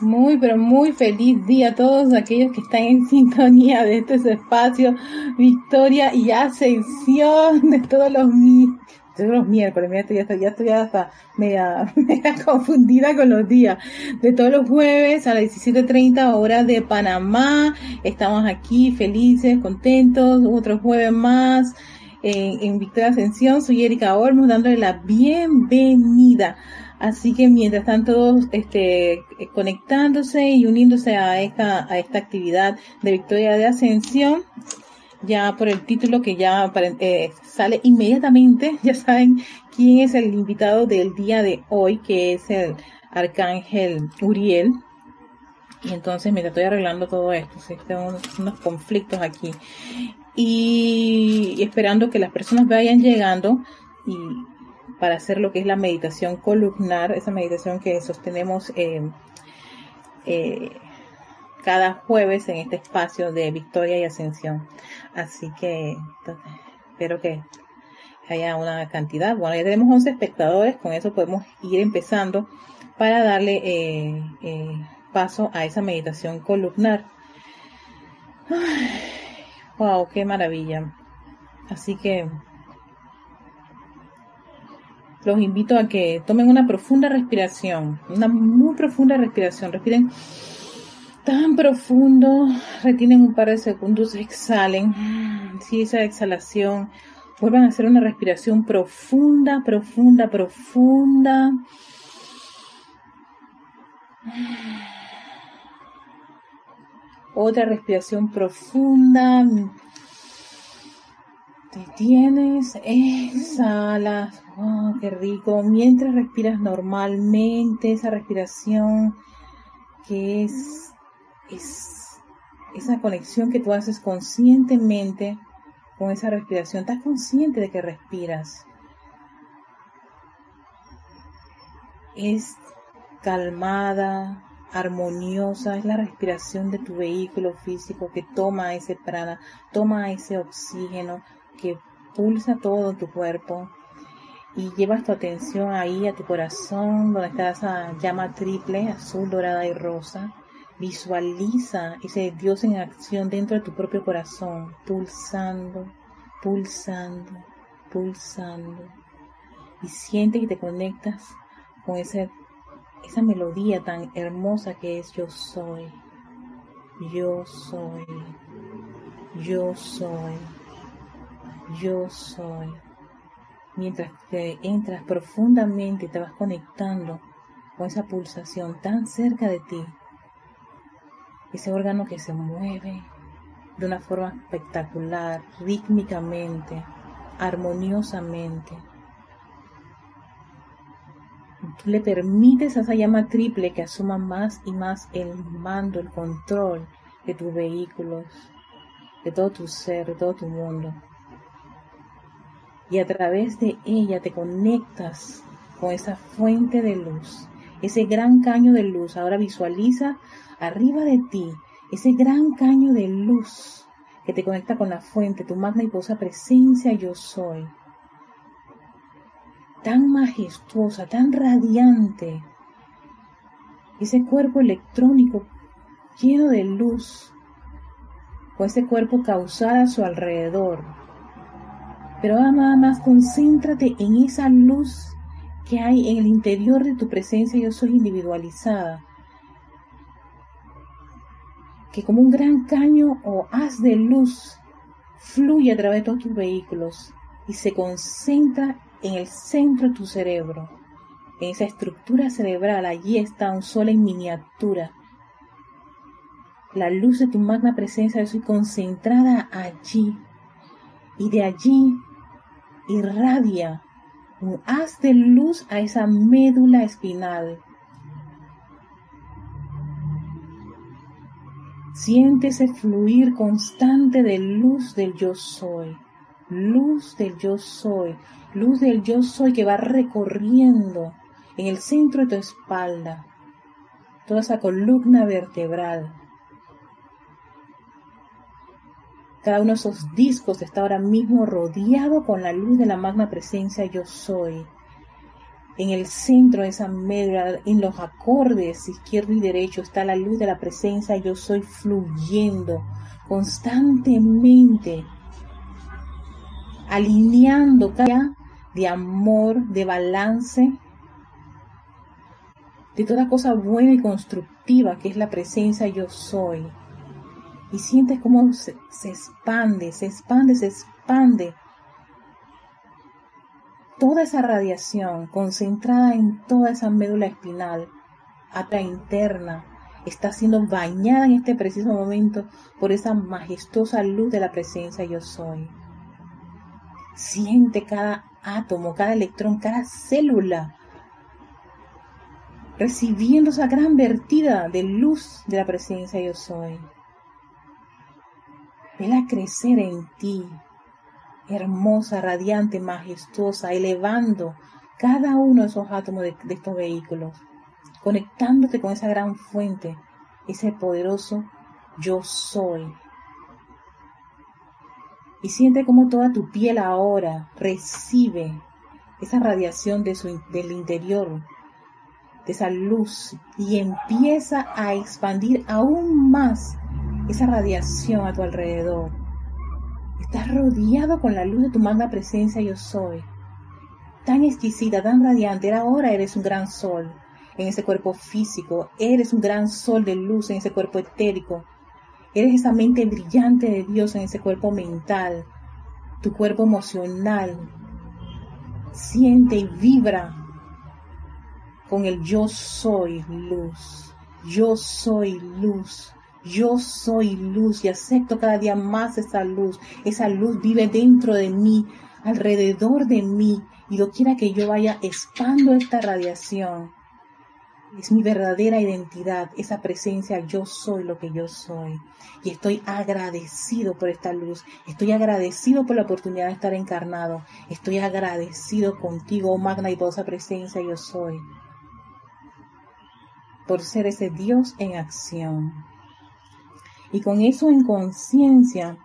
Muy, pero muy feliz día a todos aquellos que están en sintonía de este espacio, victoria y ascensión de todos los, todos los miércoles. Ya estoy, ya estoy hasta media, media confundida con los días. De todos los jueves a las 17.30 horas de Panamá. Estamos aquí felices, contentos. Otro jueves más en, en Victoria Ascensión. Soy Erika Olmos dándole la bienvenida Así que mientras están todos este, conectándose y uniéndose a esta, a esta actividad de Victoria de Ascensión, ya por el título que ya eh, sale inmediatamente, ya saben quién es el invitado del día de hoy, que es el arcángel Uriel. Y entonces me estoy arreglando todo esto, tengo unos, unos conflictos aquí. Y esperando que las personas vayan llegando y para hacer lo que es la meditación columnar, esa meditación que sostenemos eh, eh, cada jueves en este espacio de victoria y ascensión. Así que espero que haya una cantidad. Bueno, ya tenemos 11 espectadores, con eso podemos ir empezando para darle eh, paso a esa meditación columnar. wow, qué maravilla. Así que los invito a que tomen una profunda respiración, una muy profunda respiración. Respiren tan profundo, retienen un par de segundos, exhalen. Si esa exhalación, vuelvan a hacer una respiración profunda, profunda, profunda. Otra respiración profunda. Detienes, exhalas. Oh, qué rico. Mientras respiras normalmente, esa respiración que es, es esa conexión que tú haces conscientemente con esa respiración. Estás consciente de que respiras. Es calmada, armoniosa, es la respiración de tu vehículo físico que toma ese prana, toma ese oxígeno que pulsa todo tu cuerpo y llevas tu atención ahí a tu corazón, donde está esa llama triple, azul, dorada y rosa. Visualiza ese Dios en acción dentro de tu propio corazón, pulsando, pulsando, pulsando. Y siente que te conectas con ese, esa melodía tan hermosa que es yo soy, yo soy, yo soy, yo soy mientras que entras profundamente te vas conectando con esa pulsación tan cerca de ti, ese órgano que se mueve de una forma espectacular, rítmicamente, armoniosamente. Tú le permites a esa llama triple que asuma más y más el mando, el control de tus vehículos, de todo tu ser, de todo tu mundo y a través de ella te conectas con esa fuente de luz, ese gran caño de luz. Ahora visualiza arriba de ti ese gran caño de luz que te conecta con la fuente, tu magna y posa presencia yo soy. Tan majestuosa, tan radiante. Ese cuerpo electrónico lleno de luz, con ese cuerpo causal a su alrededor, pero nada más concéntrate en esa luz que hay en el interior de tu presencia yo soy individualizada. Que como un gran caño o haz de luz fluye a través de todos tus vehículos y se concentra en el centro de tu cerebro, en esa estructura cerebral. Allí está un sol en miniatura. La luz de tu magna presencia yo soy concentrada allí. Y de allí irradia un haz de luz a esa médula espinal. Siéntese fluir constante de luz del yo soy, luz del yo soy, luz del yo soy que va recorriendo en el centro de tu espalda, toda esa columna vertebral, Cada uno de esos discos está ahora mismo rodeado con la luz de la magna presencia yo soy. En el centro de esa médula, en los acordes izquierdo y derecho, está la luz de la presencia. Yo soy fluyendo constantemente, alineando cada de amor, de balance, de toda cosa buena y constructiva que es la presencia yo soy. Y sientes cómo se, expande, se expande, se expande toda esa radiación concentrada en toda esa médula espinal, ata interna, está siendo bañada en este preciso momento por esa majestuosa luz de la presencia yo soy. Siente cada átomo, cada electrón, cada célula recibiendo esa gran vertida de luz de la presencia yo soy. Vela crecer en ti, hermosa, radiante, majestuosa, elevando cada uno de esos átomos de, estos vehículos, conectándote con esa gran fuente, ese poderoso yo soy. Y siente como toda tu piel ahora recibe esa radiación del interior, de esa luz, y empieza a expandir aún más esa radiación a tu alrededor Estás rodeado con la luz de tu magna presencia yo soy. Tan exquisita, tan radiante, ahora eres un gran sol en ese cuerpo físico, eres un gran sol de luz en ese cuerpo etérico, eres esa mente brillante de Dios en ese cuerpo mental, tu cuerpo emocional. Siente y vibra con el yo soy luz, yo soy luz. Yo soy luz y acepto cada día más esa luz. Esa luz vive dentro de mí, alrededor de mí. Y quiera que yo vaya, expando esta radiación. Es mi verdadera identidad, esa presencia, yo soy lo que yo soy. Y estoy agradecido por esta luz, estoy agradecido por la oportunidad de estar encarnado, estoy agradecido contigo, oh magna y poderosa presencia, yo soy, por ser ese Dios en acción. Y con eso en conciencia,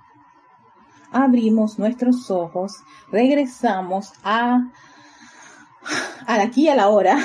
abrimos nuestros ojos, regresamos a aquí a la hora,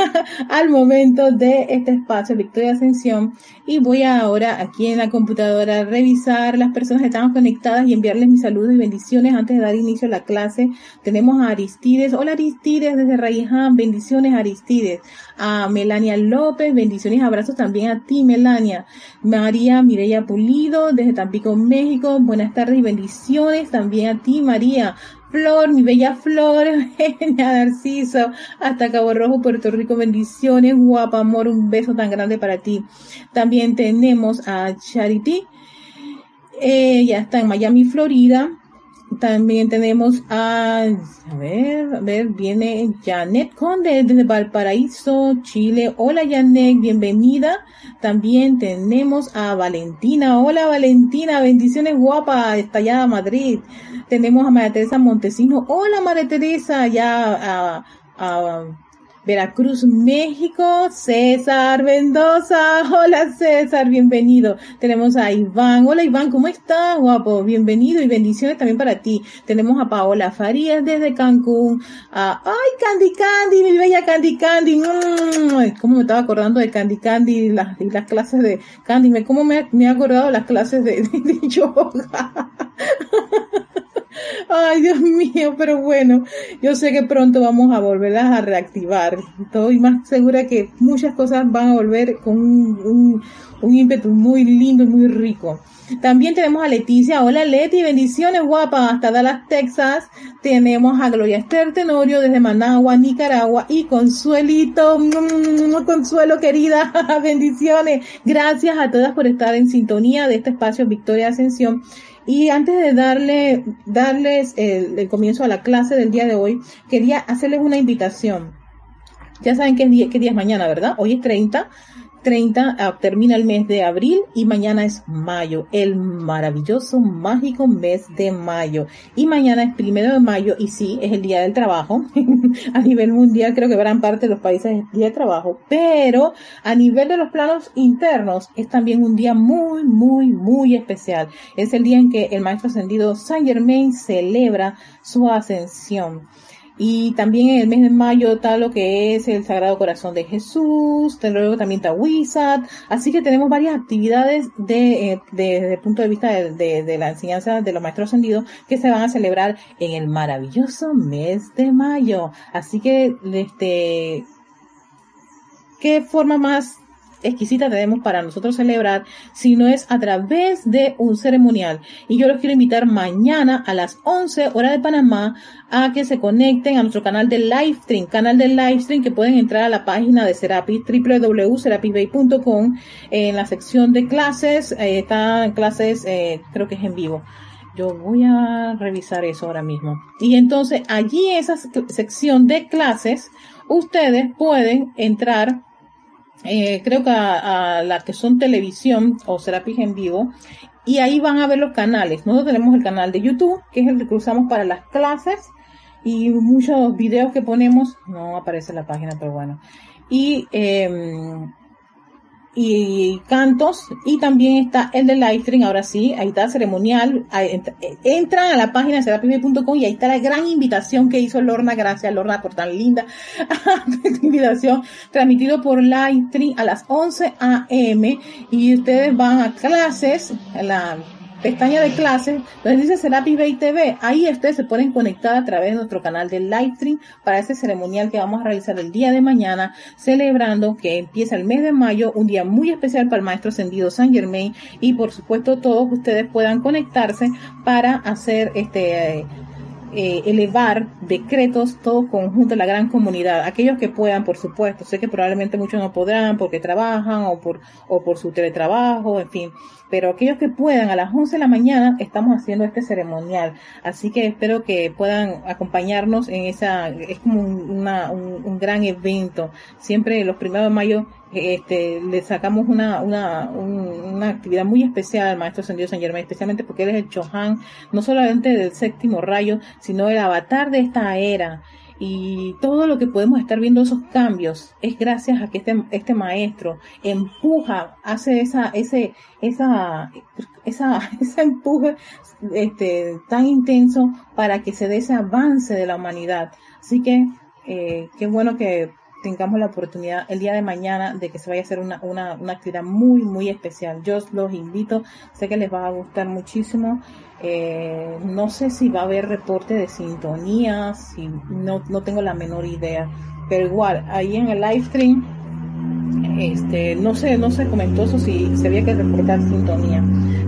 al momento de este espacio Victoria Ascensión. Y voy ahora aquí en la computadora a revisar las personas que están conectadas y enviarles mis saludos y bendiciones antes de dar inicio a la clase. Tenemos a Aristides, hola Aristides desde Raiján, bendiciones Aristides, a Melania López, bendiciones, abrazos también a ti Melania, María Mireya Pulido desde Tampico, México, buenas tardes y bendiciones también a ti María, Flor, mi bella Flor, Eugenia Narciso, hasta Cabo Rojo, Puerto Rico, bendiciones, guapa, amor, un beso tan grande para ti. También tenemos a Charity, ella está en Miami, Florida. También tenemos a, a ver, a ver, viene Janet Conde desde Valparaíso, Chile. Hola Janet, bienvenida. También tenemos a Valentina. Hola Valentina, bendiciones guapa, estallada Madrid. Tenemos a María Teresa Montesino. Hola María Teresa, ya a Veracruz, México, César Mendoza. Hola César, bienvenido. Tenemos a Iván. Hola Iván, ¿cómo estás? Guapo, bienvenido y bendiciones también para ti. Tenemos a Paola Farías desde Cancún. A, ay, Candy Candy, mi bella Candy Candy. Mm, ¿Cómo me estaba acordando de Candy Candy y las, las clases de Candy? ¿Cómo me, me he acordado las clases de, de, de yoga? Ay, Dios mío, pero bueno, yo sé que pronto vamos a volverlas a reactivar. Estoy más segura que muchas cosas van a volver con un, un, ímpetu muy lindo y muy rico. También tenemos a Leticia. Hola Leti, bendiciones guapa, hasta Dallas, Texas. Tenemos a Gloria Esther Tenorio desde Managua, Nicaragua y Consuelito, mm, Consuelo querida, bendiciones. Gracias a todas por estar en sintonía de este espacio Victoria Ascensión. Y antes de darle, darles el, comienzo a la clase del día de hoy, quería hacerles una invitación. Ya saben qué día, qué día es mañana, ¿verdad? Hoy es 30. 30 ah, termina el mes de abril y mañana es mayo, el maravilloso, mágico mes de mayo. Y mañana es primero de mayo y sí, es el día del trabajo. a nivel mundial creo que gran parte de los países es el día de trabajo, pero a nivel de los planos internos es también un día muy, muy, muy especial. Es el día en que el maestro ascendido Saint Germain celebra su ascensión. Y también en el mes de mayo está lo que es el Sagrado Corazón de Jesús, luego también está Wizard, así que tenemos varias actividades de, eh, desde el punto de vista de, de, la enseñanza de los maestros ascendidos que se van a celebrar en el maravilloso mes de mayo. Así que, este, ¿qué forma más exquisita tenemos para nosotros celebrar, si no es a través de un ceremonial. Y yo los quiero invitar mañana a las 11 horas de Panamá a que se conecten a nuestro canal de Livestream, canal de Livestream que pueden entrar a la página de Serapis, www.serapisbay.com en la sección de clases, eh, están clases, eh, creo que es en vivo. Yo voy a revisar eso ahora mismo. Y entonces allí esa sección de clases, ustedes pueden entrar eh, creo que a, las que son televisión o Serapis en vivo, y ahí van a ver los canales. Nosotros tenemos el canal de YouTube, que es el que usamos para las clases, y muchos videos que ponemos, no aparece la página, pero bueno. Y eh, y cantos y también está el de livestream ahora sí ahí está ceremonial entran a la página de serapibe.com y ahí está la gran invitación que hizo Lorna gracias Lorna por tan linda invitación transmitido por livestream a las 11 a.m. y ustedes van a clases la pestaña de clases, donde dice Serapi Bay TV. Ahí ustedes se pueden conectar a través de nuestro canal de Livestream para ese ceremonial que vamos a realizar el día de mañana, celebrando que empieza el mes de mayo, un día muy especial para el Maestro Ascendido San Germain y por supuesto todos ustedes puedan conectarse para hacer este eh, elevar decretos todos conjuntos, la gran comunidad, aquellos que puedan, por supuesto, sé que probablemente muchos no podrán porque trabajan o por, o por su teletrabajo, en fin, pero aquellos que puedan, a las 11 de la mañana estamos haciendo este ceremonial, así que espero que puedan acompañarnos en esa, es como una, un, un gran evento, siempre los primeros de mayo este, le sacamos una, una, una actividad muy especial al maestro Ascendido San Germán, especialmente porque él es el Chohan, no solamente del séptimo rayo, sino el avatar de esta era. Y todo lo que podemos estar viendo esos cambios es gracias a que este, este maestro empuja, hace esa, ese, esa, esa, ese empuje este, tan intenso para que se dé ese avance de la humanidad. Así que, eh, qué bueno que tengamos la oportunidad el día de mañana de que se vaya a hacer una, una, una actividad muy, muy especial. Yo los invito, sé que les va a gustar muchísimo. Eh, no sé si va a haber reporte de sintonía, si no, no tengo la menor idea, pero igual, ahí en el live stream, este, no sé, no se comentó eso si se había que reportar sintonía.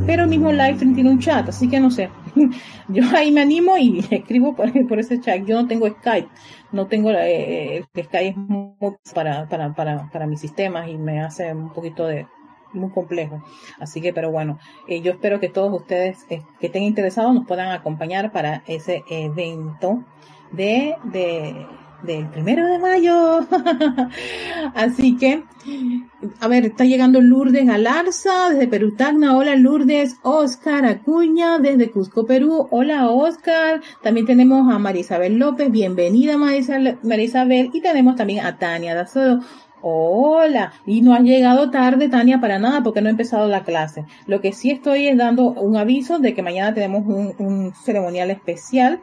Pero el mismo live stream tiene un chat, así que no sé. Yo ahí me animo y escribo por, ese chat. Yo no tengo Skype, no tengo eh, el Skype es muy para, para, para, para mis sistemas y me hace un poquito de muy complejo. Así que, pero bueno, eh, yo espero que todos ustedes eh, que estén interesados nos puedan acompañar para ese evento de, de del primero de mayo. Así que, a ver, está llegando Lourdes Galarza desde Perú Tacna. Hola Lourdes, Oscar Acuña desde Cusco, Perú. Hola Oscar. También tenemos a Marisabel López. Bienvenida Marisabel. Y tenemos también a Tania Dazodo. Hola, y no ha llegado tarde, Tania, para nada, porque no he empezado la clase. Lo que sí estoy es dando un aviso de que mañana tenemos un ceremonial especial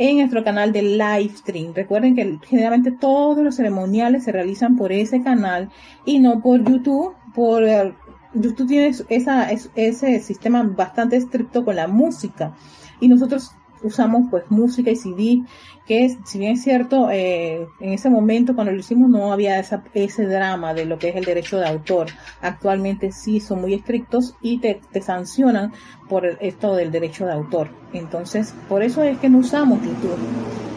en nuestro canal de live stream. Recuerden que generalmente todos los ceremoniales se realizan por ese canal y no por YouTube. Por eh, YouTube tiene esa, ese sistema bastante estricto con la música y nosotros usamos pues música y CD que si bien es cierto, eh, en ese momento cuando lo hicimos no había ese drama de lo que es el derecho de autor. Actualmente sí son muy estrictos y te, sancionan por esto del derecho de autor. Entonces, por eso es que no usamos YouTube.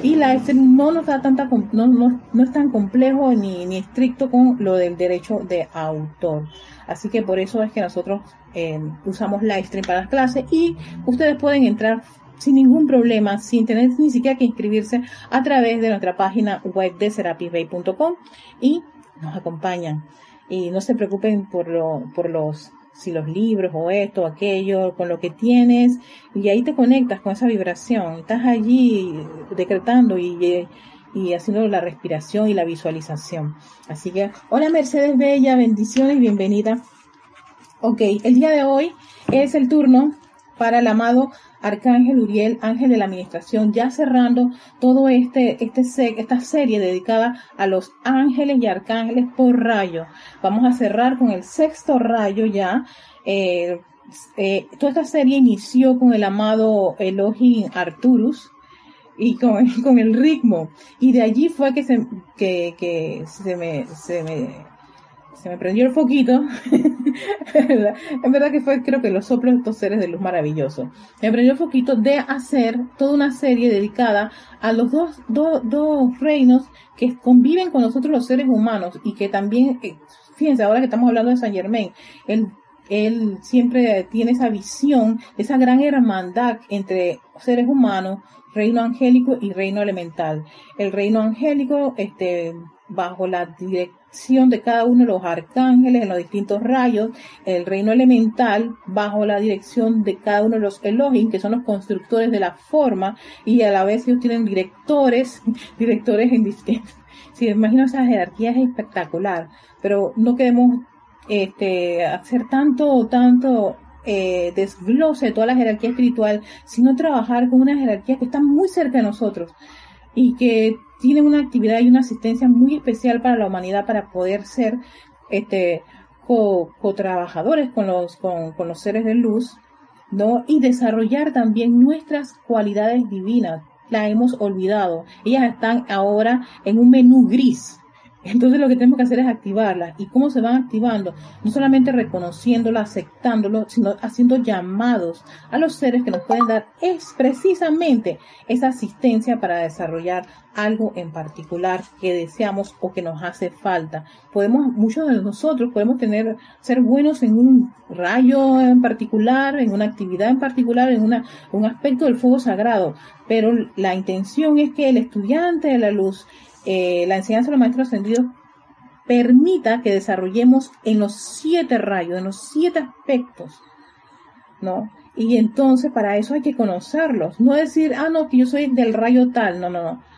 Y la no nos da tanta, no, no, es tan complejo ni, ni estricto con lo del derecho de autor. Así que por eso es que nosotros eh, usamos Livestream para las clases y ustedes pueden entrar sin ningún problema, sin tener ni siquiera que inscribirse a través de nuestra página web de serapisbay.com y nos acompañan. Y no se preocupen por, lo, por los si los libros o esto o aquello, con lo que tienes, y ahí te conectas con esa vibración, estás allí decretando y, y haciendo la respiración y la visualización. Así que, hola Mercedes Bella, bendiciones, bienvenida. Ok, el día de hoy es el turno para el amado Arcángel Uriel, ángel de la administración, ya cerrando todo este, este, esta serie dedicada a los ángeles y arcángeles por rayo. Vamos a cerrar con el sexto rayo ya. Eh, eh, toda esta serie inició con el amado Elohim Arturus, y con, el ritmo. Y de allí fue que se, que se me, se me se me prendió el foquito. en verdad que fue, creo que los soplos de estos seres de luz maravilloso. Me prendió el foquito de hacer toda una serie dedicada a los dos, dos reinos que conviven con nosotros los seres humanos y que también, eh, fíjense, ahora que estamos hablando de San Germain, él, él siempre tiene esa visión, esa gran hermandad entre seres humanos, reino angélico y reino elemental. El reino angélico, este, bajo la de cada uno de los arcángeles en los distintos rayos, el reino elemental bajo la dirección de cada uno de los Elohim, que son los constructores de la forma, y a la vez ellos tienen directores, directores en distintos. Si imagino esa jerarquía es espectacular, pero no queremos este, hacer tanto, tanto eh, desglose de toda la jerarquía espiritual, sino trabajar con una jerarquía que está muy cerca de nosotros y que tienen una actividad y una asistencia muy especial para la humanidad para poder ser este co-trabajadores con los, con, con los seres de luz, ¿no? Y desarrollar también nuestras cualidades divinas. La hemos olvidado. Ellas están ahora en un menú gris, entonces lo que tenemos que hacer es activarlas. ¿Y cómo se van activando? No solamente reconociéndolo, aceptándolo, sino haciendo llamados a los seres que nos pueden dar es precisamente esa asistencia para desarrollar algo en particular que deseamos o que nos hace falta. Podemos, muchos de nosotros podemos tener, ser buenos en un rayo en particular, en una actividad en particular, en una, un aspecto del fuego sagrado, pero la intención es que el estudiante de la luz eh, la enseñanza de los maestros ascendidos permita que desarrollemos en los siete rayos, en los siete aspectos, ¿no? Y entonces para eso hay que conocerlos, no decir, ah, no, que yo soy del rayo tal, no, no, no.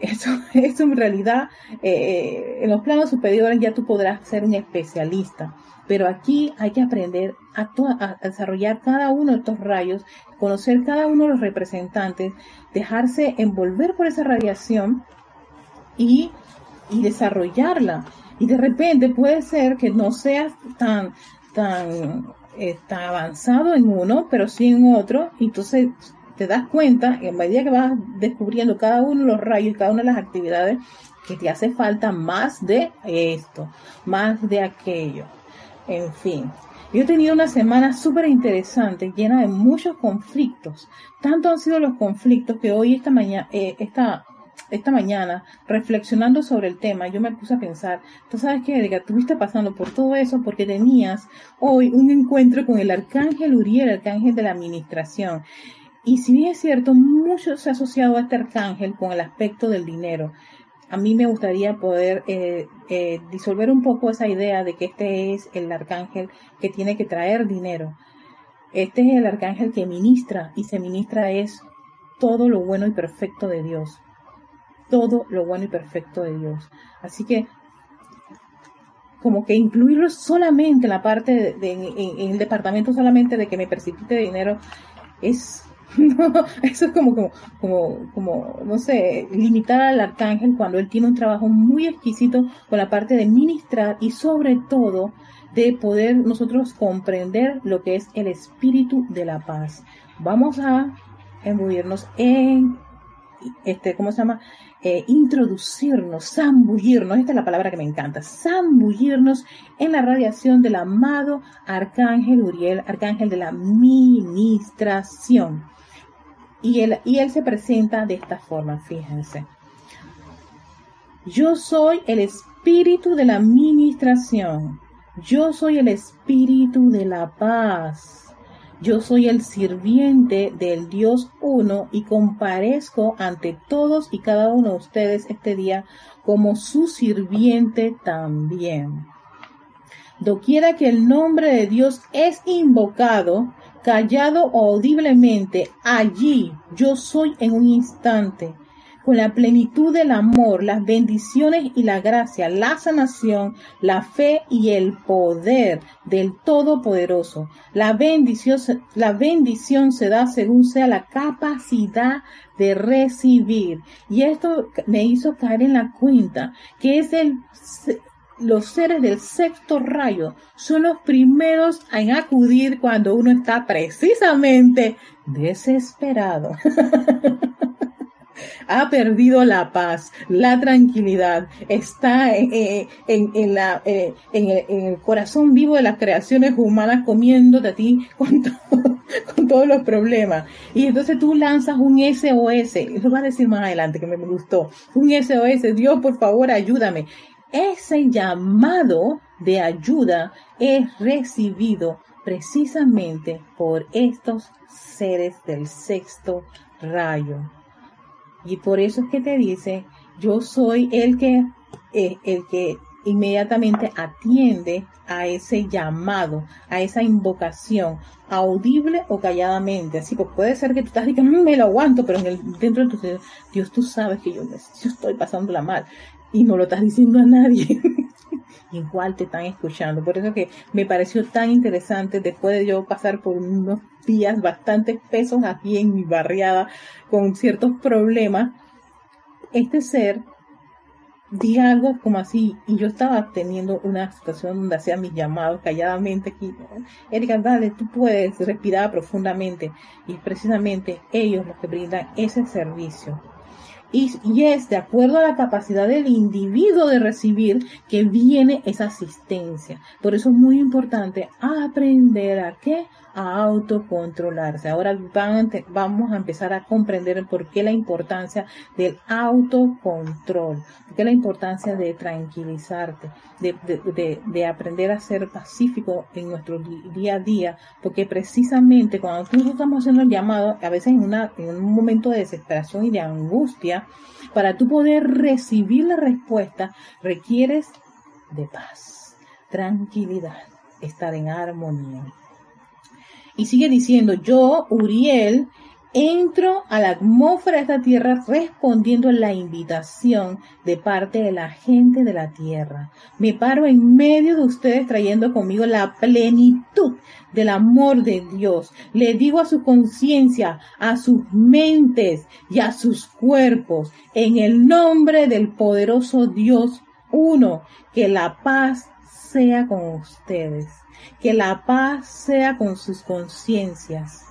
Eso, eso en realidad, eh, en los planos superiores ya tú podrás ser un especialista, pero aquí hay que aprender a, a desarrollar cada uno de estos rayos, conocer cada uno de los representantes, dejarse envolver por esa radiación y, y desarrollarla. Y de repente puede ser que no seas tan, tan, tan avanzado en uno, pero sí en otro. Y entonces te das cuenta, en medida que vas descubriendo cada uno de los rayos y cada una de las actividades, que te hace falta más de esto, más de aquello. En fin, yo he tenido una semana súper interesante, llena de muchos conflictos. Tanto han sido los conflictos que hoy, esta mañana, eh, esta, esta mañana, reflexionando sobre el tema, yo me puse a pensar, tú sabes que, Edgar, estuviste pasando por todo eso porque tenías hoy un encuentro con el arcángel Uriel, el arcángel de la administración. Y si bien es cierto, mucho se ha asociado a este arcángel con el aspecto del dinero. A mí me gustaría poder eh, eh, disolver un poco esa idea de que este es el arcángel que tiene que traer dinero. Este es el arcángel que ministra y se ministra es todo lo bueno y perfecto de Dios todo lo bueno y perfecto de Dios. Así que como que incluirlo solamente en la parte de, en, el departamento solamente de que me precipite dinero es eso es como, como, como, como, no sé, limitar al arcángel cuando él tiene un trabajo muy exquisito con la parte de ministrar y sobre todo de poder nosotros comprender lo que es el espíritu de la paz. Vamos a embuirnos en, este, ¿cómo se llama? Eh, introducirnos, zambullirnos, esta es la palabra que me encanta, zambullirnos en la radiación del amado Arcángel Uriel, Arcángel de la ministración. Y él, y él se presenta de esta forma, fíjense. Yo soy el espíritu de la ministración. Yo soy el espíritu de la paz. Yo soy el sirviente del Dios uno y comparezco ante todos y cada uno de ustedes este día como su sirviente también. Doquiera que el nombre de Dios es invocado, callado o audiblemente, allí yo soy en un instante. Con la plenitud del amor, las bendiciones y la gracia, la sanación, la fe y el poder del Todopoderoso. La bendición, la bendición se da según sea la capacidad de recibir. Y esto me hizo caer en la cuenta que es el, los seres del sexto rayo son los primeros en acudir cuando uno está precisamente desesperado. ha perdido la paz, la tranquilidad, está en, en, la, en, el, corazón vivo de las creaciones humanas comiéndote a ti con, todos los problemas. Y entonces tú lanzas un SOS, lo va a decir más adelante que me gustó, un SOS, Dios por favor ayúdame. Ese llamado de ayuda es recibido precisamente por estos seres del sexto rayo. Y por eso es que te dice, yo soy el que, eh, el que inmediatamente atiende a ese llamado, a esa invocación, audible o calladamente. Así, pues puede ser que tú estás diciendo, mm, me lo aguanto, pero en el, dentro de tu Dios, tú sabes que yo, yo estoy pasándola mal y no lo estás diciendo a nadie. Igual te están escuchando. Por eso que me pareció tan interesante después de yo pasar por unos días bastante pesos aquí en mi barriada con ciertos problemas, este ser di algo como así, y yo estaba teniendo una situación donde hacía mis llamados calladamente aquí. Erika, dale, tú puedes respirar profundamente, y precisamente ellos los que brindan ese servicio y, es de acuerdo a la capacidad del individuo de recibir que viene esa asistencia. Por eso es muy importante aprender a qué, a autocontrolarse. Ahora vamos a empezar a comprender por qué la importancia del autocontrol, por qué la importancia de tranquilizarte, de, aprender a ser pacífico en nuestro día a día, porque precisamente cuando nosotros estamos haciendo el llamado, a veces en, una, en un momento de desesperación y de angustia, para tú poder recibir la respuesta, requieres de paz, tranquilidad, estar en armonía. Y sigue diciendo, yo, Uriel, entro a la atmósfera de esta tierra respondiendo a la invitación de parte de la gente de la tierra. Me paro en medio de ustedes trayendo conmigo la plenitud del amor de Dios. Le digo a su conciencia, a sus mentes y a sus cuerpos, en el nombre del poderoso Dios uno, que la paz sea con ustedes que la paz sea con sus conciencias,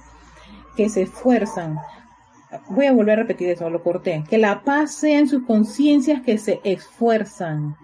que se esfuerzan. Voy a volver a repetir eso, lo corté. Que la paz sea en sus conciencias que se esfuerzan,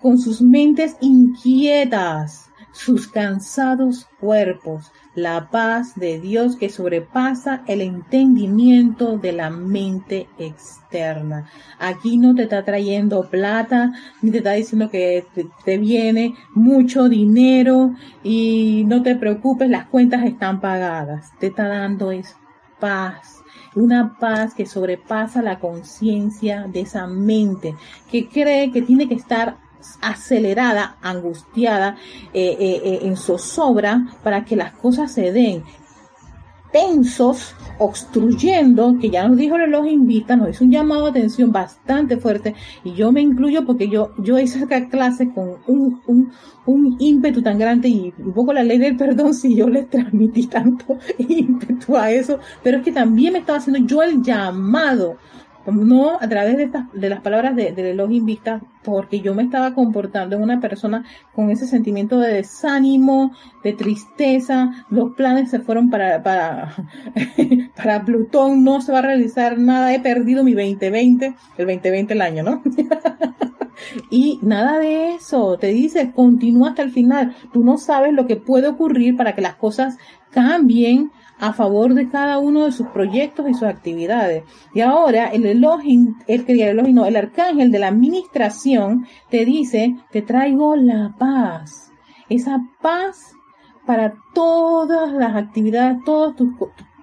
con sus mentes inquietas, sus cansados cuerpos, la paz de Dios que sobrepasa el entendimiento de la mente externa. Aquí no te está trayendo plata, ni te está diciendo que te, viene mucho dinero y no te preocupes, las cuentas están pagadas. Te está dando es paz, una paz que sobrepasa la conciencia de esa mente que cree que tiene que estar acelerada, angustiada, eh, eh, eh, en zozobra para que las cosas se den tensos, obstruyendo, que ya nos dijo el reloj invita, nos hizo un llamado de atención bastante fuerte, y yo me incluyo porque yo, yo hice esa clase con un, un, un ímpetu tan grande y un poco la ley del perdón si yo le transmití tanto ímpetu a eso, pero es que también me estaba haciendo yo el llamado no a través de, estas, de las palabras de, del elogio vista, porque yo me estaba comportando en una persona con ese sentimiento de desánimo, de tristeza, los planes se fueron para, para, para Plutón, no se va a realizar nada, he perdido mi 2020, el 2020 el año, ¿no? y nada de eso, te dice, continúa hasta el final, tú no sabes lo que puede ocurrir para que las cosas cambien a favor de cada uno de sus proyectos y sus actividades. Y ahora el Elohim, el, el, no, el arcángel de la administración te dice, te traigo la paz. Esa paz para todas las actividades, todas tus,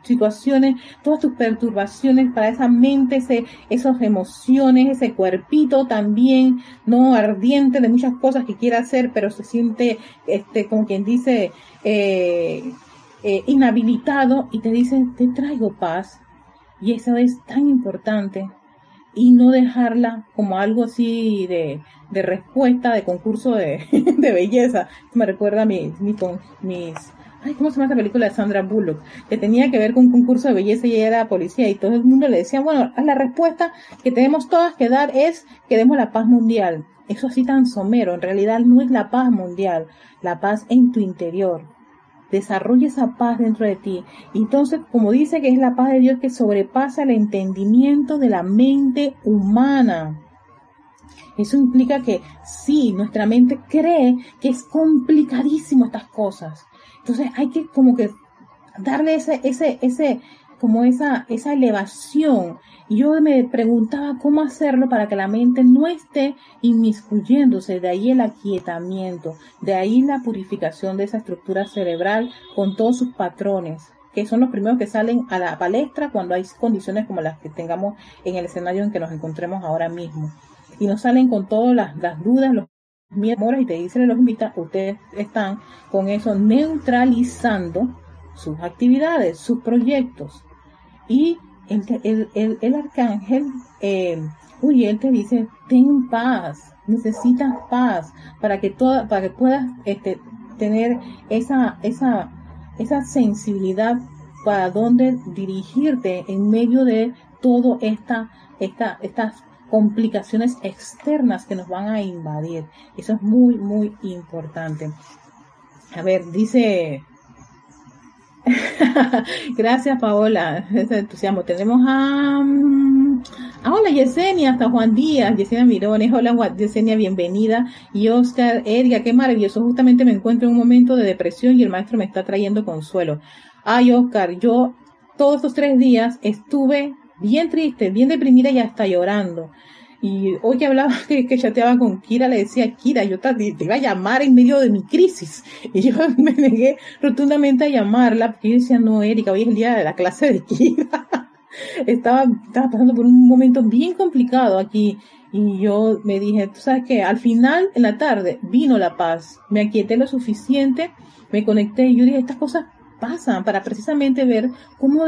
situaciones, todas tus perturbaciones, para esa mente, ese, esas emociones, ese cuerpito también, no ardiente de muchas cosas que quiere hacer, pero se siente, este, como quien dice, eh, eh, inhabilitado y te dicen, te traigo paz. Y eso es tan importante. y no dejarla como algo así de, de respuesta de concurso de, de belleza. Me recuerda a mis, mis, mis ay, ¿cómo se llama esta película de Sandra Bullock? Que tenía que ver con un concurso de belleza y ella era policía y todo el mundo le decía, bueno, la respuesta que tenemos todas que dar es que demos la paz mundial. Eso así tan somero, en realidad no es la paz mundial, la paz en tu interior desarrolla esa paz dentro de ti. Entonces, como dice que es la paz de Dios que sobrepasa el entendimiento de la mente humana. Eso implica que sí, nuestra mente cree que es complicadísimo estas cosas. Entonces hay que como que darle ese, ese, ese, como esa, esa elevación. Yo me preguntaba cómo hacerlo para que la mente no esté inmiscuyéndose, de ahí el aquietamiento, de ahí la purificación de esa estructura cerebral con todos sus patrones que son los primeros que salen a la palestra cuando hay condiciones como las que tengamos en el escenario en que nos encontremos ahora mismo. Y no salen con todas las, dudas, los miedos, y te dicen los invita, ustedes están con eso neutralizando sus actividades, sus proyectos. Y el, el, el, arcángel eh, Uriel te dice, ten paz, necesitas paz para que toda, para que puedas este, tener esa, esa, esa sensibilidad para dónde dirigirte en medio de todo esta, esta, estas complicaciones externas que nos van a invadir. Eso es muy, muy importante. A ver, dice Gracias, Paola. Ese entusiasmo. Tenemos a. Mm, ah, hola, Yesenia, hasta Juan Díaz, Yesenia Mirones. Hola, Yesenia, bienvenida. Y Oscar, Edgar, qué maravilloso. Justamente me encuentro en un momento de depresión y el maestro me está trayendo consuelo. Ay, Oscar, yo todos estos tres días estuve bien triste, bien deprimida y hasta llorando. Y hoy hablaba, que, que, chateaba con Kira, le decía, Kira, yo te, iba a llamar en medio de mi crisis. Y yo me negué rotundamente a llamarla, porque yo decía, no, Erika, hoy es el día de la clase de Kira. estaba, estaba pasando por un momento bien complicado aquí. Y yo me dije, tú sabes que al final, en la tarde, vino la paz. Me aquieté lo suficiente, me conecté y yo dije, estas cosas pasan para precisamente ver cómo,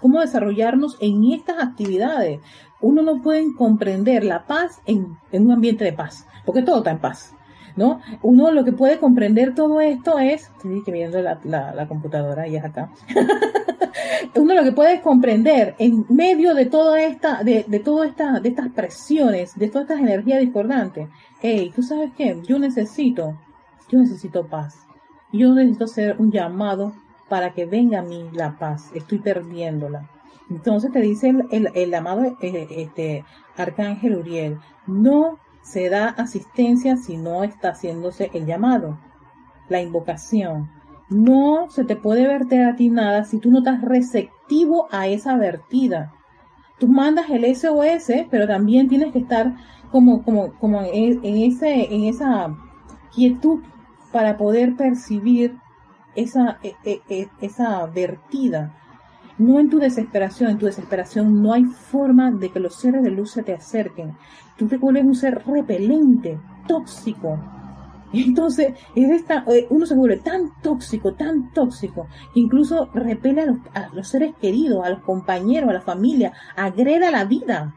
cómo desarrollarnos en estas actividades uno no puede comprender la paz en, un ambiente de paz, porque todo está en paz. ¿No? Uno lo que puede comprender todo esto es, estoy viendo la, la, computadora y es acá. Uno lo que puede comprender en medio de toda esta, de, de toda esta, de estas presiones, de todas estas energías discordantes. Hey, ¿tú sabes qué? Yo necesito, yo necesito paz. Yo necesito hacer un llamado para que venga a mí la paz. Estoy perdiéndola. Entonces te dice el, amado eh, este, Arcángel Uriel, no se da asistencia si no está haciéndose el llamado, la invocación. No se te puede verter a ti nada si tú no estás receptivo a esa vertida. Tú mandas el SOS, pero también tienes que estar como, como, como en, ese, en esa quietud para poder percibir esa, e, e, e, esa vertida no en tu desesperación, en tu desesperación no hay forma de que los seres de luz se te acerquen. Tú te vuelves un ser repelente, tóxico. Entonces, es esta, eh, uno se vuelve tan tóxico, tan tóxico, que incluso repele a los, seres queridos, a los compañeros, a la familia, agreda la vida.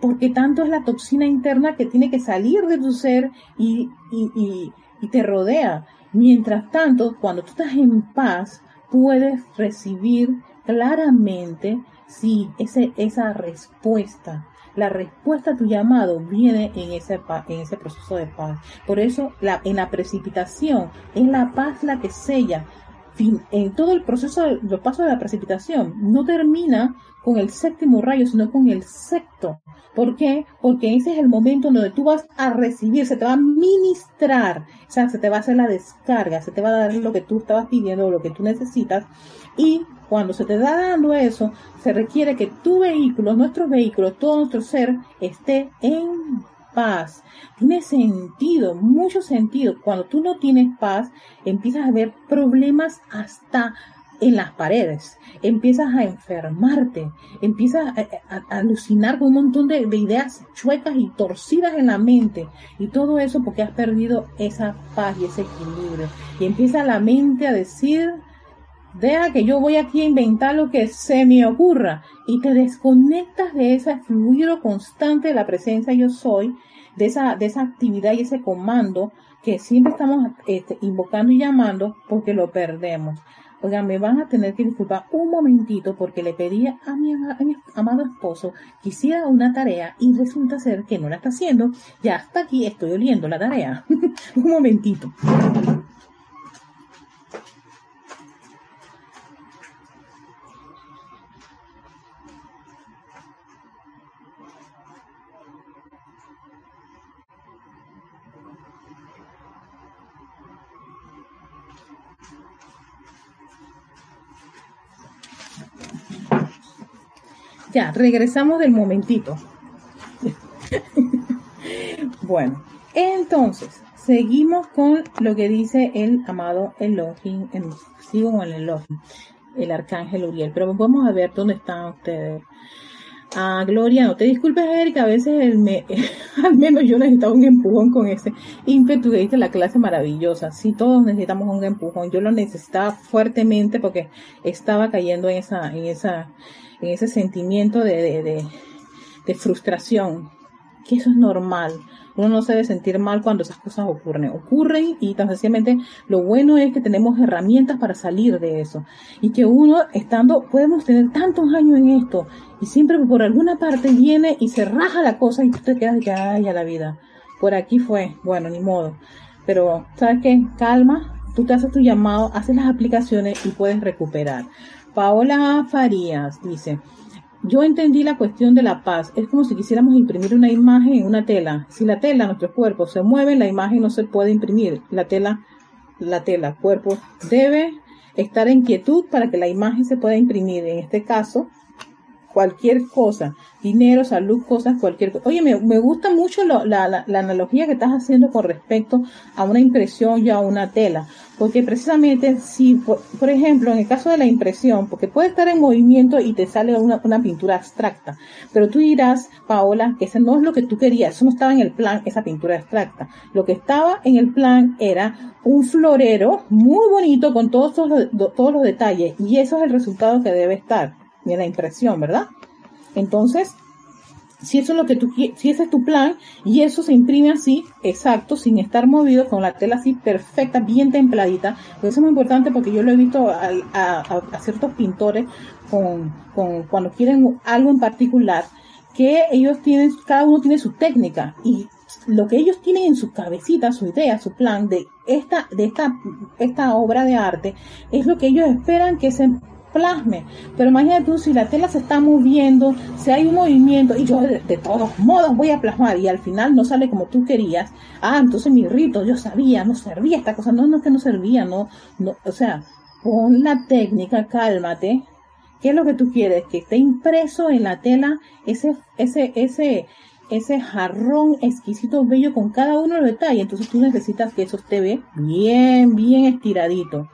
Porque tanto es la toxina interna que tiene que salir de tu ser y, y, y te rodea. Mientras tanto, cuando tú estás en paz, puedes recibir claramente si ese, esa respuesta, la respuesta a tu llamado viene en ese, en ese proceso de paz. Por eso la, en la precipitación es la paz la que sella. En todo el proceso, los pasos de la precipitación no termina con el séptimo rayo, sino con el sexto. ¿Por qué? Porque ese es el momento donde tú vas a recibir, se te va a ministrar, o sea, se te va a hacer la descarga, se te va a dar lo que tú estabas pidiendo, lo que tú necesitas, y cuando se te da dando eso, se requiere que tu vehículo, nuestro vehículo, todo nuestro ser esté en paz. Tiene sentido, mucho sentido. Cuando tú no tienes paz, empiezas a ver problemas hasta en las paredes, empiezas a enfermarte, empiezas a, alucinar con un montón de, de, ideas chuecas y torcidas en la mente y todo eso porque has perdido esa paz y ese equilibrio y empieza la mente a decir deja que yo voy aquí a inventar lo que se me ocurra y te desconectas de ese fluido constante de la presencia yo soy, de esa, de esa actividad y ese comando que siempre estamos este, invocando y llamando porque lo perdemos. Oigan, me van a tener que disculpar un momentito porque le pedí a mi, a mi, amado esposo que hiciera una tarea y resulta ser que no la está haciendo. Ya hasta aquí estoy oliendo la tarea. un momentito. Regresamos del momentito. bueno, entonces, seguimos con lo que dice el amado Elohim, sigo con el Elohim, el arcángel Uriel, pero vamos a ver dónde están ustedes. Ah, Gloria, no te disculpes, Erika, a veces el me, al menos yo necesitaba un empujón con ese ímpetu de la clase maravillosa. Sí, todos necesitamos un empujón. Yo lo necesitaba fuertemente porque estaba cayendo en esa, en esa, en ese sentimiento de, de, de, frustración, que eso es normal. Uno no se debe sentir mal cuando esas cosas ocurren. Ocurren y tan sencillamente lo bueno es que tenemos herramientas para salir de eso. Y que uno, estando, podemos tener tantos años en esto y siempre por alguna parte viene y se raja la cosa y tú te quedas de ay, a la vida. Por aquí fue. Bueno, ni modo. Pero, ¿sabes qué? Calma. Tú te haces tu llamado, haces las aplicaciones y puedes recuperar. Paola Farías dice, yo entendí la cuestión de la paz. Es como si quisiéramos imprimir una imagen en una tela. Si la tela, nuestro cuerpo, se mueve, la imagen no se puede imprimir. La tela, la tela, cuerpo, debe estar en quietud para que la imagen se pueda imprimir. En este caso, cualquier cosa, dinero, salud, cosas, cualquier cosa. Oye, me, me gusta mucho la, la, la, analogía que estás haciendo con respecto a una impresión y a una tela, porque precisamente si, por, ejemplo, en el caso de la impresión, porque puede estar en movimiento y te sale una, una pintura abstracta, pero tú dirás, Paola, que ese no es lo que tú querías, eso no estaba en el plan, esa pintura abstracta. Lo que estaba en el plan era un florero muy bonito con todos, los, todos los detalles, y eso es el resultado que debe estar de la impresión, ¿verdad? Entonces, si eso es lo que tú si ese es tu plan y eso se imprime así, exacto, sin estar movido, con la tela así perfecta, bien templadita, eso es muy importante porque yo lo he visto a, a, ciertos pintores con, con, cuando quieren algo en particular, que ellos tienen, cada uno tiene su técnica y lo que ellos tienen en su cabecita, su idea, su plan de esta, de esta, esta obra de arte, es lo que ellos esperan que se plasme. Pero imagínate tú, si la tela se está moviendo, si hay un movimiento, y yo de, todos modos voy a plasmar, y al final no sale como tú querías, ah, entonces mi rito, yo sabía, no servía esta cosa, no, no es que no servía, no, no, o sea, pon la técnica, cálmate. ¿Qué es lo que tú quieres? Que esté impreso en la tela ese, ese, ese, ese jarrón exquisito, bello con cada uno de los detalles. Entonces tú necesitas que eso esté bien, bien estiradito.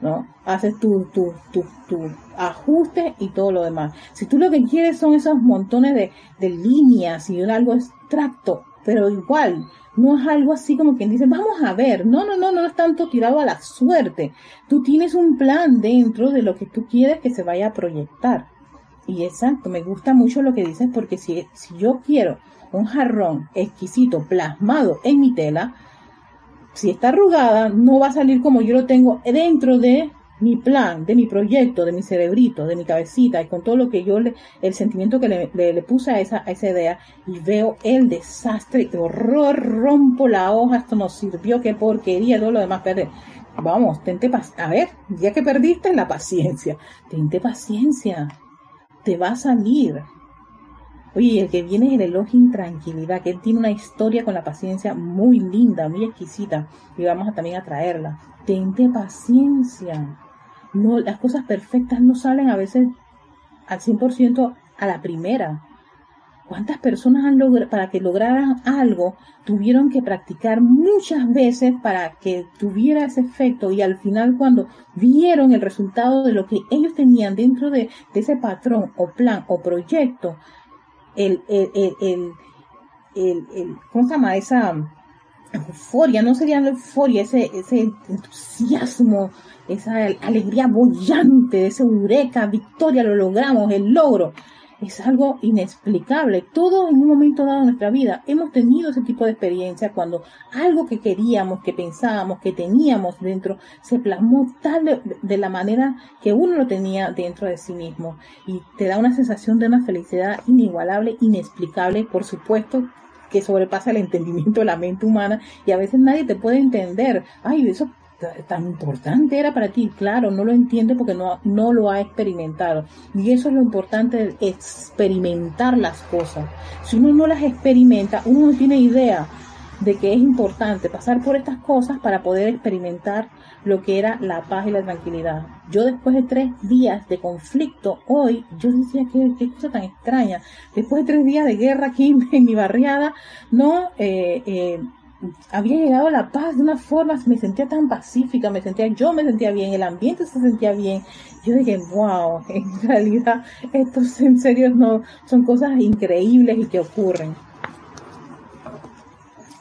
¿No? Haces tu, tu, tu, tu ajuste y todo lo demás. Si tú lo que quieres son esos montones de, de líneas y algo extracto, pero igual, no es algo así como quien dice, vamos a ver, no, no, no, no es tanto tirado a la suerte. Tú tienes un plan dentro de lo que tú quieres que se vaya a proyectar. Y exacto, me gusta mucho lo que dices porque si, si yo quiero un jarrón exquisito plasmado en mi tela, si está arrugada, no va a salir como yo lo tengo dentro de mi plan, de mi proyecto, de mi cerebrito, de mi cabecita y con todo lo que yo le, el sentimiento que le, puse a esa, a esa idea y veo el desastre, el horror, rompo la hoja, esto no sirvió, qué porquería, todo lo demás perder. Vamos, tente paciencia. A ver, ya que perdiste la paciencia, tente paciencia, te va a salir. Oye, el que viene es el elogio intranquilidad, que él tiene una historia con la paciencia muy linda, muy exquisita, y vamos a también a traerla. Tente paciencia. No, las cosas perfectas no salen a veces al 100% a la primera. ¿Cuántas personas han logrado, para que lograran algo, tuvieron que practicar muchas veces para que tuviera ese efecto y al final cuando vieron el resultado de lo que ellos tenían dentro de, de ese patrón o plan o proyecto, el, el, el, el, ¿cómo se llama? Esa, euforia, no sería la euforia, ese, ese entusiasmo, esa alegría bollante, ese eureka, victoria, lo logramos, el logro es algo inexplicable. Todos en un momento dado de nuestra vida hemos tenido ese tipo de experiencia cuando algo que queríamos, que pensábamos, que teníamos dentro, se plasmó tal de, la manera que uno lo tenía dentro de sí mismo. Y te da una sensación de una felicidad inigualable, inexplicable, por supuesto que sobrepasa el entendimiento de la mente humana y a veces nadie te puede entender. Ay, eso tan importante era para ti. Claro, no lo entiende porque no, no lo ha experimentado. Y eso es lo importante, experimentar las cosas. Si uno no las experimenta, uno no tiene idea de que es importante pasar por estas cosas para poder experimentar lo que era la paz y la tranquilidad. Yo después de tres días de conflicto, hoy, yo decía que qué cosa tan extraña. Después de tres días de guerra aquí en mi barriada, no, eh, eh, había llegado la paz de una forma, me sentía tan pacífica, me sentía, yo me sentía bien, el ambiente se sentía bien. Yo dije, wow, en realidad estos en serio no son cosas increíbles y que ocurren.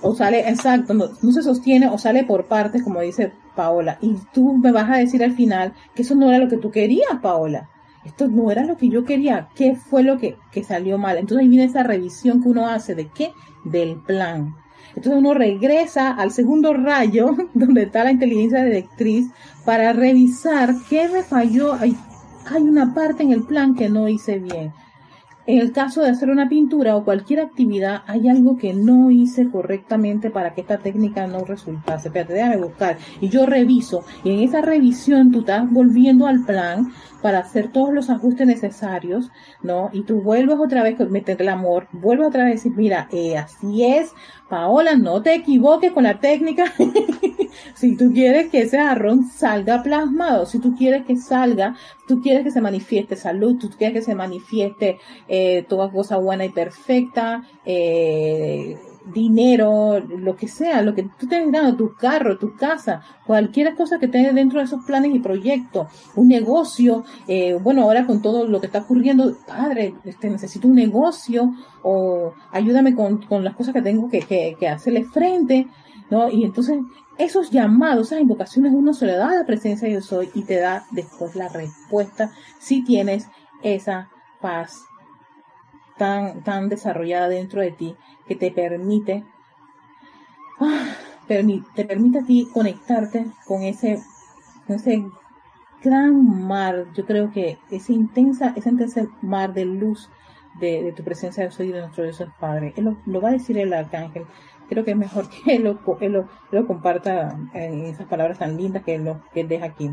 O sale, exacto, no, se sostiene o sale por partes, como dice Paola. Y tú me vas a decir al final que eso no era lo que tú querías, Paola. Esto no era lo que yo quería. ¿Qué fue lo que, que salió mal? Entonces viene esa revisión que uno hace de qué? Del plan entonces uno regresa al segundo rayo, donde está la inteligencia directriz, para revisar qué me falló. Hay, hay una parte en el plan que no hice bien. En el caso de hacer una pintura o cualquier actividad, hay algo que no hice correctamente para que esta técnica no resultase. Espérate, déjame buscar. Y yo reviso. Y en esa revisión tú estás volviendo al plan para hacer todos los ajustes necesarios, ¿no? Y tú vuelves otra vez a meter el amor, vuelves otra vez y decir, mira, eh, así es, Paola, no te equivoques con la técnica. si tú quieres que ese jarrón salga plasmado, si tú quieres que salga, tú quieres que se manifieste salud, tú quieres que se manifieste eh, toda cosa buena y perfecta, eh, dinero, lo que sea, lo que tú estés dando, tu carro, tu casa, cualquier cosa que tengas dentro de esos planes y proyectos, un negocio, eh, bueno, ahora con todo lo que está ocurriendo, padre, este, necesito un negocio o ayúdame con, con las cosas que tengo que, que, que hacerle frente, ¿no? Y entonces esos llamados, esas invocaciones, uno se le da la presencia de yo soy y te da después la respuesta si tienes esa paz tan, tan desarrollada dentro de ti que te permite, ah, te permite a ti conectarte con ese, ese gran mar, yo creo que ese intensa, ese intenso mar de luz de, tu presencia de soy de nuestro Dios Padre. Él lo, va a decir el arcángel. Creo que es mejor que él lo, él lo, comparta en esas palabras tan lindas que lo, que él deja aquí.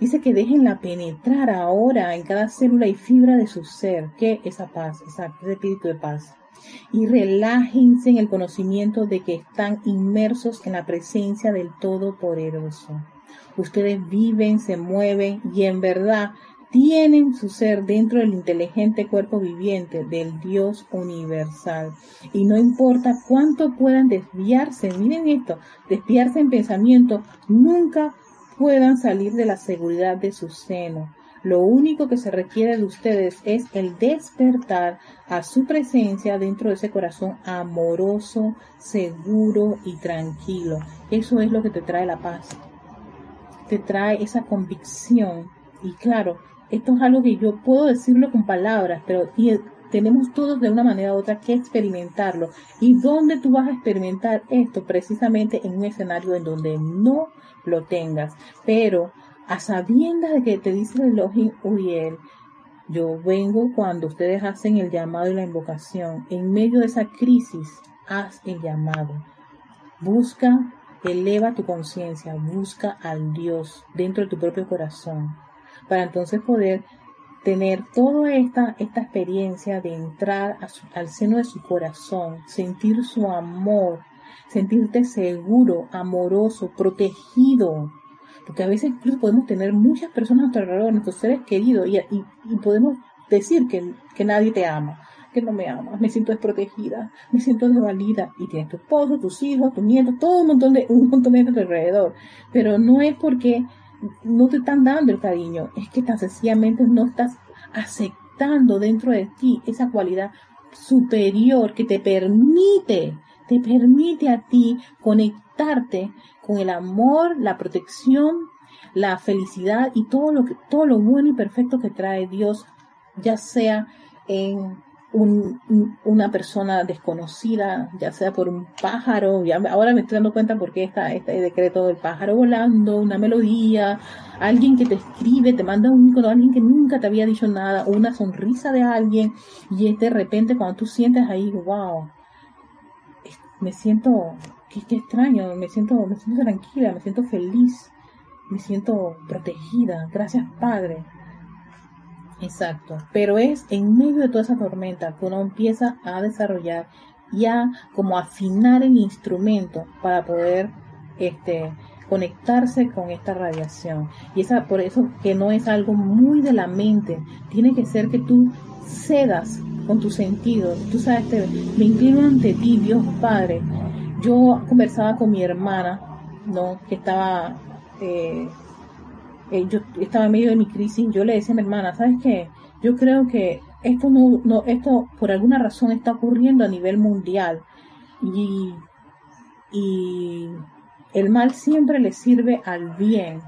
Dice que déjenla penetrar ahora en cada célula y fibra de su ser, que esa paz, ese espíritu de paz y relájense en el conocimiento de que están inmersos en la presencia del Todopoderoso. Ustedes viven, se mueven y en verdad tienen su ser dentro del inteligente cuerpo viviente del Dios universal. Y no importa cuánto puedan desviarse, miren esto, desviarse en pensamiento, nunca puedan salir de la seguridad de su seno lo único que se requiere de ustedes es el despertar a su presencia dentro de ese corazón amoroso, seguro y tranquilo. Eso es lo que te trae la paz. Te trae esa convicción. Y claro, esto es algo que yo puedo decirlo con palabras, pero tenemos todos de una manera u otra que experimentarlo. ¿Y dónde tú vas a experimentar esto? Precisamente en un escenario en donde no lo tengas. Pero a sabiendas de que te dice el Elohim Uriel, yo vengo cuando ustedes hacen el llamado y la invocación. En medio de esa crisis, haz el llamado. Busca, eleva tu conciencia, busca al Dios dentro de tu propio corazón, para entonces poder tener toda esta, esta experiencia de entrar al seno de su corazón, sentir su amor, sentirte seguro, amoroso, protegido, porque a veces incluso podemos tener muchas personas a nuestro alrededor, nuestros seres queridos, y, podemos decir que, que, nadie te ama, que no me ama, me siento desprotegida, me siento desvalida, y tienes tu esposo, tus hijos, tus nietos, todo un montón de, un montón de alrededor. Pero no es porque no te están dando el cariño, es que tan sencillamente no estás aceptando dentro de ti esa cualidad superior que te permite te permite a ti conectarte con el amor, la protección, la felicidad y todo lo todo lo bueno y perfecto que trae Dios, ya sea en una persona desconocida, ya sea por un pájaro, ya, ahora me estoy dando cuenta porque está este decreto del pájaro volando, una melodía, alguien que te escribe, te manda un icono, alguien que nunca te había dicho nada, una sonrisa de alguien, y es de repente cuando tú sientes ahí, wow, me siento, qué, qué extraño, me siento, me siento tranquila, me siento feliz, me siento protegida, gracias Padre Exacto, pero es en medio de toda esa tormenta que uno empieza a desarrollar ya como afinar el instrumento para poder este conectarse con esta radiación. Y esa por eso que no es algo muy de la mente, tiene que ser que tú cedas con tus sentidos. Tú sabes, te, me inclino ante ti, Dios Padre. Yo conversaba con mi hermana, ¿no? Que estaba eh, eh, yo estaba en medio de mi crisis, yo le decía a mi hermana, ¿sabes qué? Yo creo que esto no, no, esto por alguna razón está ocurriendo a nivel mundial y, y el mal siempre le sirve al bien.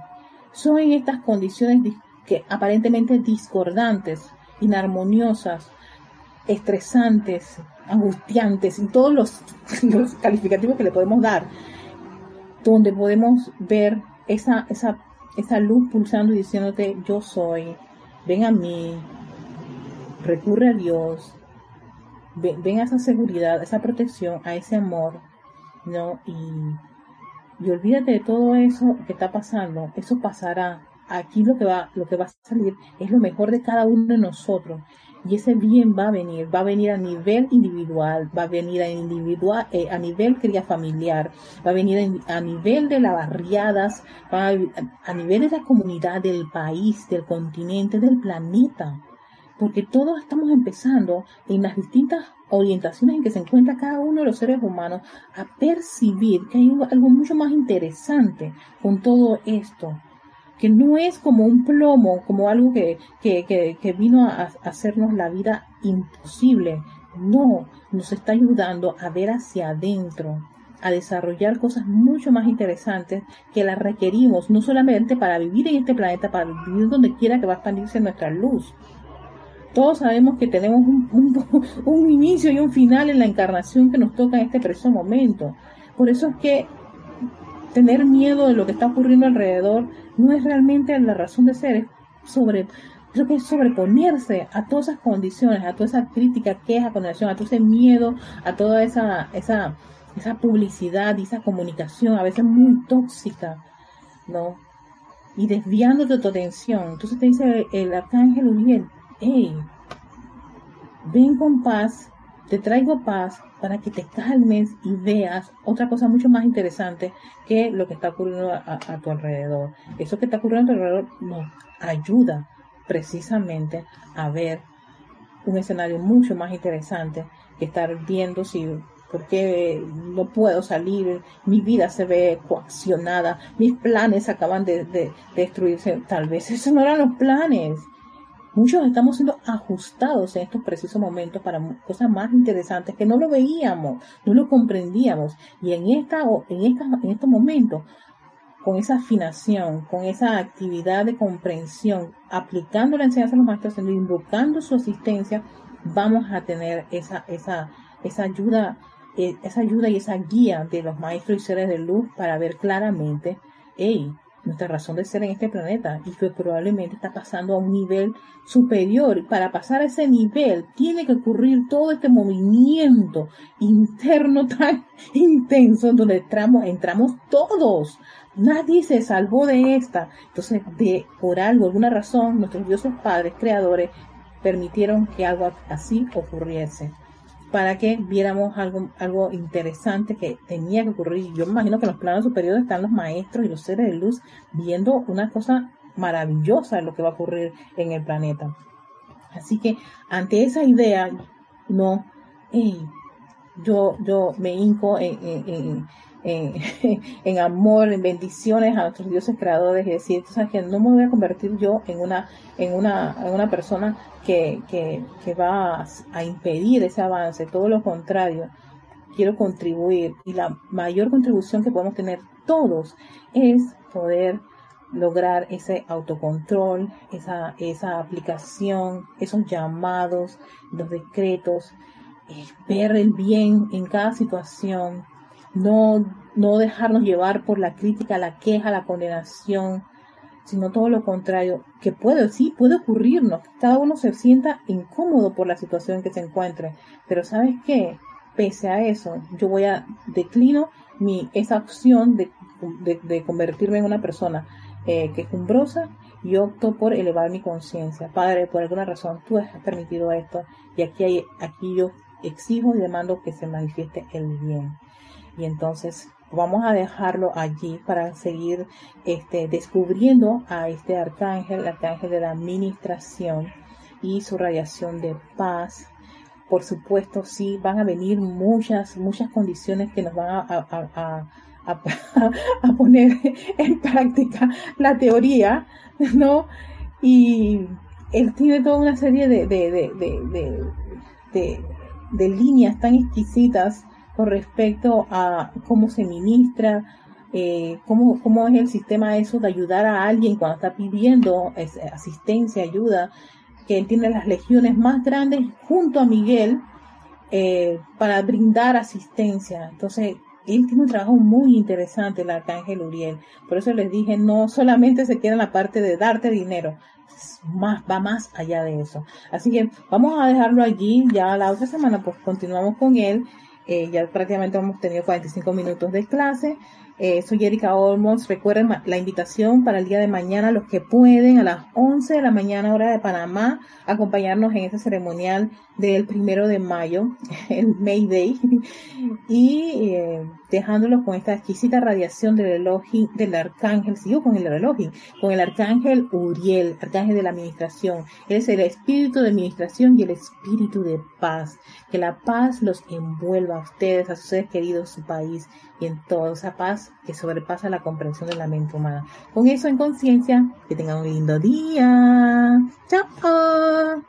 Son en estas condiciones que aparentemente discordantes, inarmoniosas, estresantes, angustiantes y todos los, los calificativos que le podemos dar, donde podemos ver esa, esa esa luz pulsando y diciéndote, yo soy, ven a mí, recurre a Dios, ven, a esa seguridad, a esa protección, a ese amor, ¿no? Y, y olvídate de todo eso que está pasando, eso pasará. Aquí lo que va, lo que va a salir es lo mejor de cada uno de nosotros. Y ese bien va a venir, va a venir a nivel individual, va a venir a, individual, eh, a nivel cría familiar, va a venir a, nivel de las barriadas, va a, a nivel de la comunidad, del país, del continente, del planeta. Porque todos estamos empezando en las distintas orientaciones en que se encuentra cada uno de los seres humanos a percibir que hay algo mucho más interesante con todo esto que no es como un plomo, como algo que, que, vino a, hacernos la vida imposible. No, nos está ayudando a ver hacia adentro, a desarrollar cosas mucho más interesantes que las requerimos, no solamente para vivir en este planeta, para vivir donde quiera que va a expandirse nuestra luz. Todos sabemos que tenemos un, un inicio y un final en la encarnación que nos toca en este preciso momento. Por eso es que tener miedo de lo que está ocurriendo alrededor no es realmente la razón de ser, es sobre, creo que es sobreponerse a todas esas condiciones, a toda esa crítica, queja, condenación, a todo ese miedo, a toda esa, esa, esa publicidad y esa comunicación, a veces muy tóxica, ¿no? Y desviándote tu atención. Entonces te dice el arcángel Uriel, hey, ven con paz, te traigo paz para que te calmes y veas otra cosa mucho más interesante que lo que está ocurriendo a, tu alrededor. Eso que está ocurriendo a tu alrededor nos ayuda precisamente a ver un escenario mucho más interesante que estar viendo si por qué no puedo salir, mi vida se ve coaccionada, mis planes acaban de, de destruirse. Tal vez esos no eran los planes Muchos estamos siendo ajustados en estos precisos momentos para cosas más interesantes que no lo veíamos, no lo comprendíamos. Y en, esta, en, en estos momentos, con esa afinación, con esa actividad de comprensión, aplicando la enseñanza de los maestros, invocando su asistencia, vamos a tener esa, esa, esa ayuda, eh, esa ayuda y esa guía de los maestros y seres de luz para ver claramente, nuestra razón de ser en este planeta y que probablemente está pasando a un nivel superior. Para pasar a ese nivel tiene que ocurrir todo este movimiento interno tan intenso donde entramos, todos. Nadie se salvó de esta. Entonces, de, por algo, alguna razón, nuestros dioses padres, creadores, permitieron que algo así ocurriese para que viéramos algo, algo interesante que tenía que ocurrir. Yo me imagino que en los planos superiores están los maestros y los seres de luz viendo una cosa maravillosa de lo que va a ocurrir en el planeta. Así que ante esa idea, no, yo, yo me hinco en, amor, en bendiciones a nuestros dioses creadores y decir, sabes que no me voy a convertir yo en una, en una, en una persona que, que, que va a, impedir ese avance, todo lo contrario. quiero contribuir y la mayor contribución que podemos tener todos es poder lograr ese autocontrol, esa, esa aplicación, esos llamados, los decretos, eh, ver el bien en cada situación, no, no dejarnos llevar por la crítica, la queja, la condenación, sino todo lo contrario, que puede, sí, puede ocurrirnos, cada uno se sienta incómodo por la situación que se encuentre, pero ¿sabes qué? Pese a eso, yo voy a declino mi, esa opción de, de, convertirme en una persona eh, quejumbrosa y opto por elevar mi conciencia. Padre, por alguna razón tú has permitido esto y aquí, hay, aquí yo exijo y demando que se manifieste el bien. Y entonces vamos a dejarlo allí para seguir este, descubriendo a este arcángel, el arcángel de la administración y su radiación de paz. Por supuesto, sí, van a venir muchas, muchas condiciones que nos van a, a poner en práctica la teoría, ¿no? Y él tiene toda una serie de, de, de, de líneas tan exquisitas con respecto a cómo se ministra, eh, cómo, cómo, es el sistema eso de ayudar a alguien cuando está pidiendo asistencia, ayuda, que él tiene las legiones más grandes junto a Miguel eh, para brindar asistencia. Entonces, él tiene un trabajo muy interesante, el arcángel Uriel. Por eso les dije, no solamente se queda en la parte de darte dinero, más, va más allá de eso. Así que vamos a dejarlo allí, ya la otra semana pues continuamos con él eh, ya prácticamente hemos tenido 45 minutos de clase. Eh, soy Erika Olmos. Recuerden la invitación para el día de mañana, los que pueden, a las 11 de la mañana, hora de Panamá, acompañarnos en ese ceremonial del primero de mayo, el May Day, y eh, dejándolos con esta exquisita radiación del reloj del arcángel, sigo con el reloj, con el arcángel Uriel, arcángel de la administración. Es el espíritu de administración y el espíritu de paz. Que la paz los envuelva a ustedes, a sus seres queridos, su país y en toda esa paz que sobrepasa la comprensión de la mente humana. Con eso en conciencia, que tengan un lindo día. Chao.